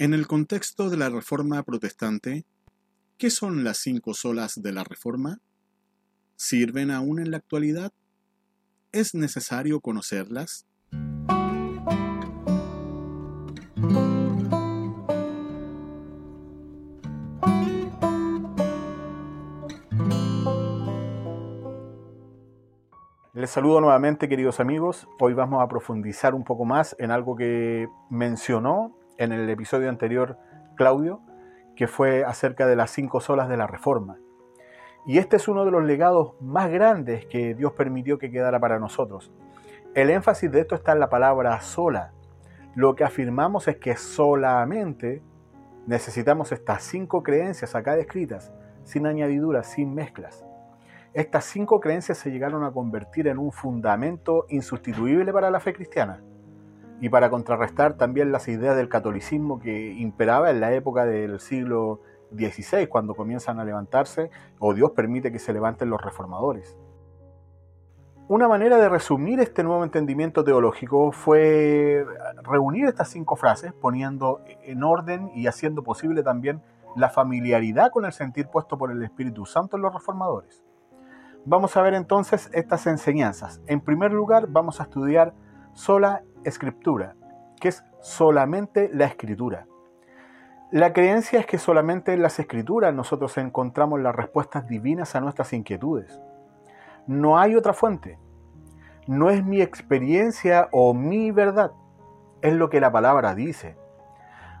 En el contexto de la Reforma protestante, ¿qué son las cinco solas de la Reforma? ¿Sirven aún en la actualidad? ¿Es necesario conocerlas? Les saludo nuevamente queridos amigos. Hoy vamos a profundizar un poco más en algo que mencionó en el episodio anterior Claudio, que fue acerca de las cinco solas de la Reforma. Y este es uno de los legados más grandes que Dios permitió que quedara para nosotros. El énfasis de esto está en la palabra sola. Lo que afirmamos es que solamente necesitamos estas cinco creencias acá descritas, sin añadiduras, sin mezclas. Estas cinco creencias se llegaron a convertir en un fundamento insustituible para la fe cristiana y para contrarrestar también las ideas del catolicismo que imperaba en la época del siglo XVI, cuando comienzan a levantarse, o Dios permite que se levanten los reformadores. Una manera de resumir este nuevo entendimiento teológico fue reunir estas cinco frases, poniendo en orden y haciendo posible también la familiaridad con el sentir puesto por el Espíritu Santo en los reformadores. Vamos a ver entonces estas enseñanzas. En primer lugar, vamos a estudiar sola escritura, que es solamente la escritura. La creencia es que solamente en las escrituras nosotros encontramos las respuestas divinas a nuestras inquietudes. No hay otra fuente. No es mi experiencia o mi verdad. Es lo que la palabra dice.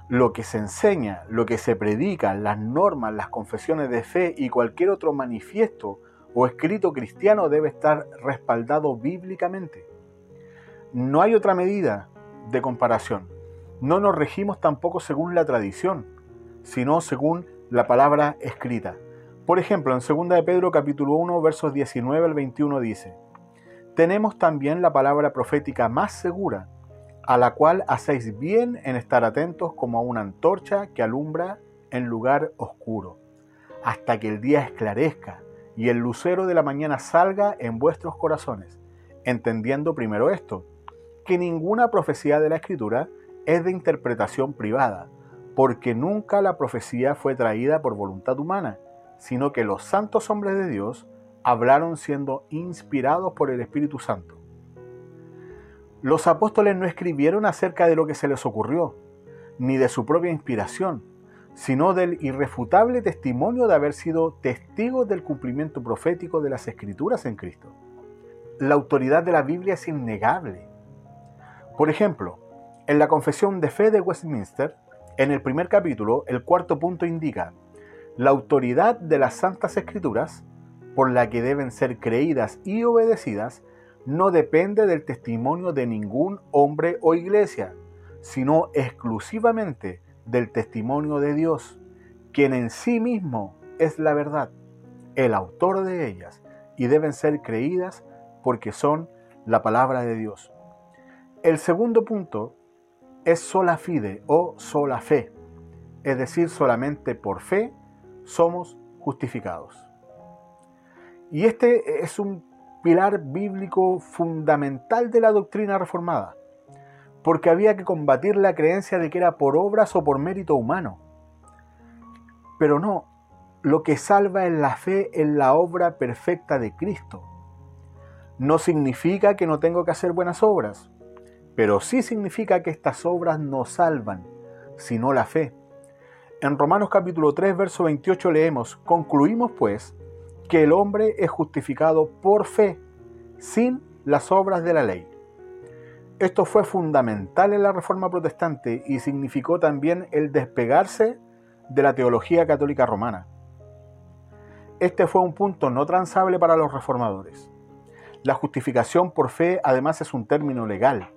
Lo que se enseña, lo que se predica, las normas, las confesiones de fe y cualquier otro manifiesto o escrito cristiano debe estar respaldado bíblicamente. No hay otra medida de comparación. No nos regimos tampoco según la tradición, sino según la palabra escrita. Por ejemplo, en 2 de Pedro capítulo 1 versos 19 al 21 dice, Tenemos también la palabra profética más segura, a la cual hacéis bien en estar atentos como a una antorcha que alumbra en lugar oscuro, hasta que el día esclarezca y el lucero de la mañana salga en vuestros corazones, entendiendo primero esto, que ninguna profecía de la Escritura es de interpretación privada, porque nunca la profecía fue traída por voluntad humana, sino que los santos hombres de Dios hablaron siendo inspirados por el Espíritu Santo. Los apóstoles no escribieron acerca de lo que se les ocurrió, ni de su propia inspiración, sino del irrefutable testimonio de haber sido testigos del cumplimiento profético de las escrituras en Cristo. La autoridad de la Biblia es innegable por ejemplo, en la Confesión de Fe de Westminster, en el primer capítulo, el cuarto punto indica la autoridad de las Santas Escrituras, por la que deben ser creídas y obedecidas, no depende del testimonio de ningún hombre o iglesia, sino exclusivamente del testimonio de Dios, quien en sí mismo es la verdad, el autor de ellas, y deben ser creídas porque son la palabra de Dios. El segundo punto es sola fide o sola fe, es decir, solamente por fe somos justificados. Y este es un pilar bíblico fundamental de la doctrina reformada, porque había que combatir la creencia de que era por obras o por mérito humano. Pero no, lo que salva es la fe en la obra perfecta de Cristo. No significa que no tengo que hacer buenas obras, pero sí significa que estas obras no salvan, sino la fe. En Romanos capítulo 3, verso 28 leemos, concluimos pues que el hombre es justificado por fe, sin las obras de la ley. Esto fue fundamental en la Reforma Protestante y significó también el despegarse de la teología católica romana. Este fue un punto no transable para los reformadores. La justificación por fe además es un término legal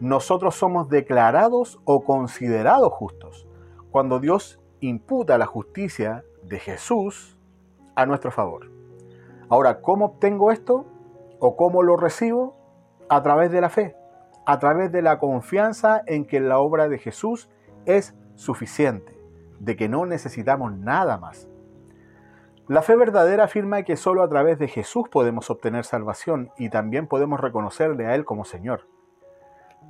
nosotros somos declarados o considerados justos cuando Dios imputa la justicia de Jesús a nuestro favor. Ahora, ¿cómo obtengo esto? ¿O cómo lo recibo? A través de la fe, a través de la confianza en que la obra de Jesús es suficiente, de que no necesitamos nada más. La fe verdadera afirma que solo a través de Jesús podemos obtener salvación y también podemos reconocerle a Él como Señor.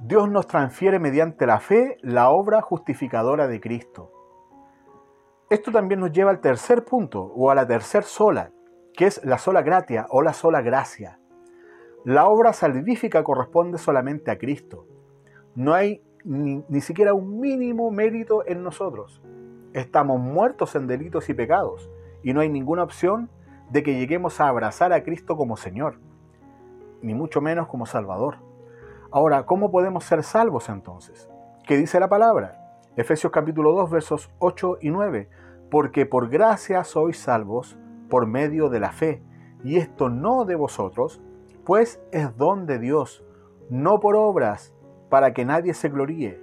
Dios nos transfiere mediante la fe la obra justificadora de Cristo. Esto también nos lleva al tercer punto o a la tercer sola, que es la sola gratia o la sola gracia. La obra salvífica corresponde solamente a Cristo. No hay ni, ni, siquiera un mínimo mérito en nosotros. Estamos muertos en delitos y pecados y no hay ninguna opción de que lleguemos a abrazar a Cristo como Señor, ni mucho menos como Salvador. Ahora, ¿cómo podemos ser salvos entonces? ¿Qué dice la palabra? Efesios capítulo 2 versos 8 y 9. Porque por gracia sois salvos por medio de la fe, y esto no de vosotros, pues es don de Dios, no por obras, para que nadie se gloríe.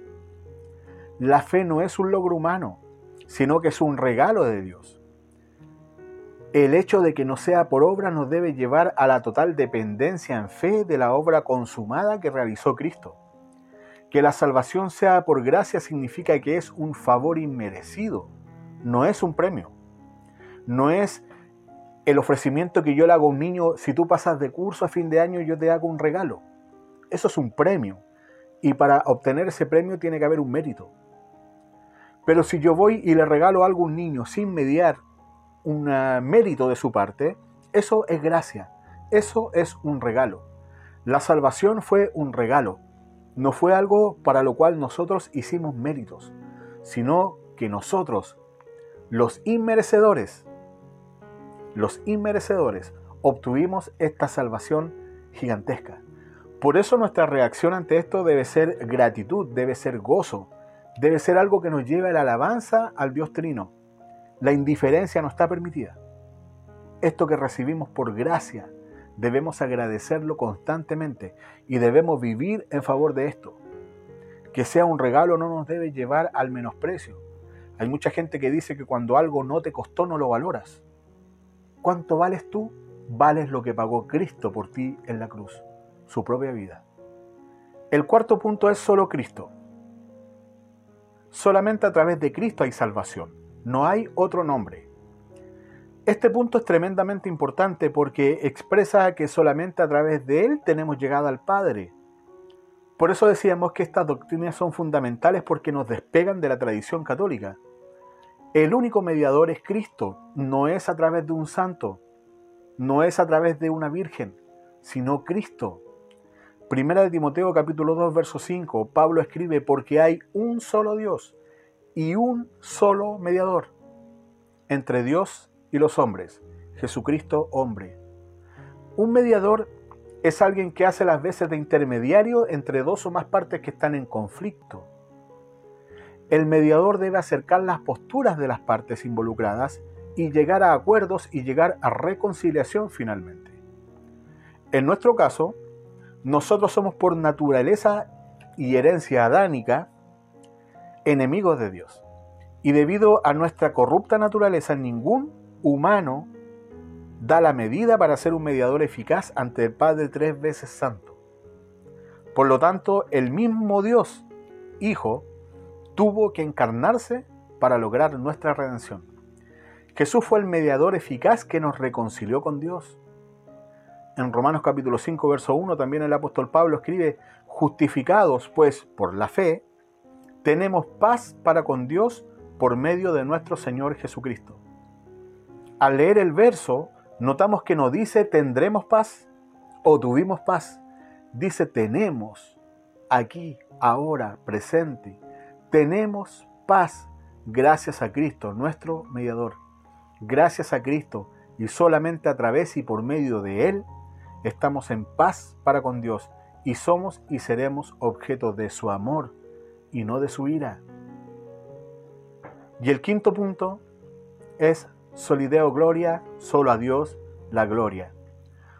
La fe no es un logro humano, sino que es un regalo de Dios. El hecho de que no sea por obra nos debe llevar a la total dependencia en fe de la obra consumada que realizó Cristo. Que la salvación sea por gracia significa que es un favor inmerecido, no es un premio. No es el ofrecimiento que yo le hago a un niño, si tú pasas de curso a fin de año yo te hago un regalo. Eso es un premio. Y para obtener ese premio tiene que haber un mérito. Pero si yo voy y le regalo algo a un niño sin mediar un mérito de su parte, eso es gracia, eso es un regalo. La salvación fue un regalo, no fue algo para lo cual nosotros hicimos méritos, sino que nosotros, los inmerecedores, los inmerecedores, obtuvimos esta salvación gigantesca. Por eso nuestra reacción ante esto debe ser gratitud, debe ser gozo, debe ser algo que nos lleve a la alabanza al Dios Trino, la indiferencia no está permitida. Esto que recibimos por gracia, debemos agradecerlo constantemente y debemos vivir en favor de esto. Que sea un regalo no nos debe llevar al menosprecio. Hay mucha gente que dice que cuando algo no te costó no lo valoras. ¿Cuánto vales tú? Vales lo que pagó Cristo por ti en la cruz, su propia vida. El cuarto punto es solo Cristo. Solamente a través de Cristo hay salvación. No hay otro nombre. Este punto es tremendamente importante porque expresa que solamente a través de Él tenemos llegada al Padre. Por eso decíamos que estas doctrinas son fundamentales porque nos despegan de la tradición católica. El único mediador es Cristo, no es a través de un santo, no es a través de una virgen, sino Cristo. Primera de Timoteo capítulo 2 verso 5, Pablo escribe, porque hay un solo Dios y un solo mediador entre Dios y los hombres, Jesucristo hombre. Un mediador es alguien que hace las veces de intermediario entre dos o más partes que están en conflicto. El mediador debe acercar las posturas de las partes involucradas y llegar a acuerdos y llegar a reconciliación finalmente. En nuestro caso, nosotros somos por naturaleza y herencia adánica enemigos de Dios. Y debido a nuestra corrupta naturaleza, ningún humano da la medida para ser un mediador eficaz ante el Padre tres veces santo. Por lo tanto, el mismo Dios, Hijo, tuvo que encarnarse para lograr nuestra redención. Jesús fue el mediador eficaz que nos reconcilió con Dios. En Romanos capítulo 5, verso 1, también el apóstol Pablo escribe, justificados pues por la fe, tenemos paz para con Dios por medio de nuestro Señor Jesucristo. Al leer el verso, notamos que no dice tendremos paz o tuvimos paz, dice tenemos aquí, ahora, presente. Tenemos paz gracias a Cristo, nuestro mediador. Gracias a Cristo y solamente a través y por medio de Él estamos en paz para con Dios y somos y seremos objeto de su amor y no de su ira. Y el quinto punto es solideo gloria, solo a Dios la gloria.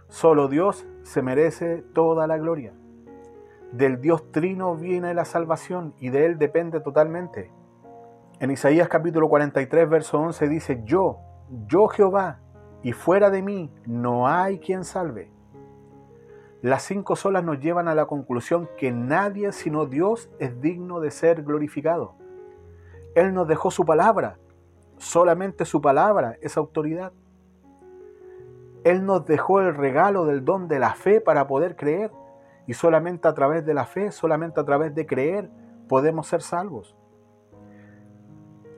Solo Dios se merece toda la gloria. Del Dios trino viene la salvación y de Él depende totalmente. En Isaías capítulo 43, verso 11 dice, yo, yo Jehová, y fuera de mí no hay quien salve. Las cinco solas nos llevan a la conclusión que nadie sino Dios es digno de ser glorificado. Él nos dejó su palabra, solamente su palabra es autoridad. Él nos dejó el regalo del don de la fe para poder creer Y solamente a través de la fe, solamente a través de creer, podemos ser salvos.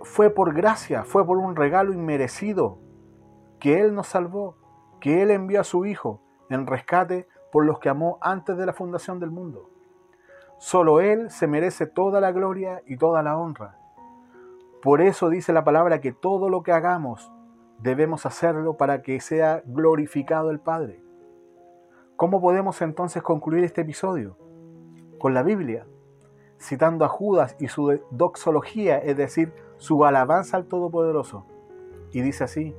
Fue por gracia, fue por un regalo inmerecido que Él nos salvó, que Él envió a su Hijo en rescate por los que amó antes de la fundación del mundo. Solo Él se merece toda la gloria y toda la honra. Por eso dice la palabra que todo lo que hagamos debemos hacerlo para que sea glorificado el Padre. ¿Cómo podemos entonces concluir este episodio? Con la Biblia, citando a Judas y su doxología, es decir, su alabanza al Todopoderoso. Y dice así,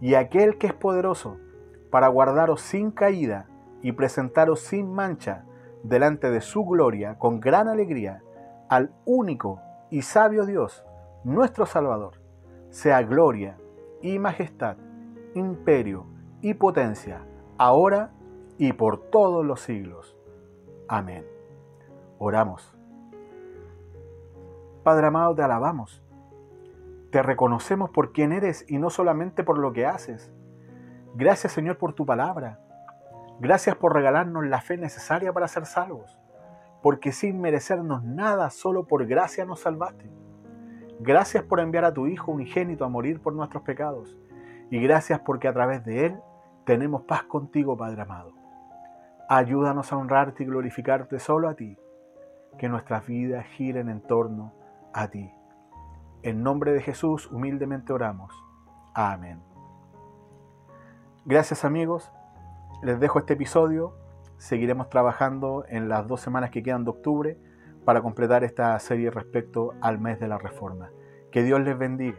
y aquel que es poderoso para guardaros sin caída y presentaros sin mancha delante de su gloria con gran alegría al único y sabio Dios, nuestro Salvador, sea gloria y majestad, imperio y potencia, ahora y por todos los siglos. Amén. Oramos. Padre amado, te alabamos. Te reconocemos por quien eres y no solamente por lo que haces. Gracias Señor por tu palabra. Gracias por regalarnos la fe necesaria para ser salvos. Porque sin merecernos nada, solo por gracia nos salvaste. Gracias por enviar a tu Hijo unigénito a morir por nuestros pecados. Y gracias porque a través de Él tenemos paz contigo, Padre amado. Ayúdanos a honrarte y glorificarte solo a ti, que nuestras vidas giren en torno a ti. En nombre de Jesús humildemente oramos. Amén. Gracias amigos, les dejo este episodio. Seguiremos trabajando en las dos semanas que quedan de octubre para completar esta serie respecto al mes de la Reforma. Que Dios les bendiga.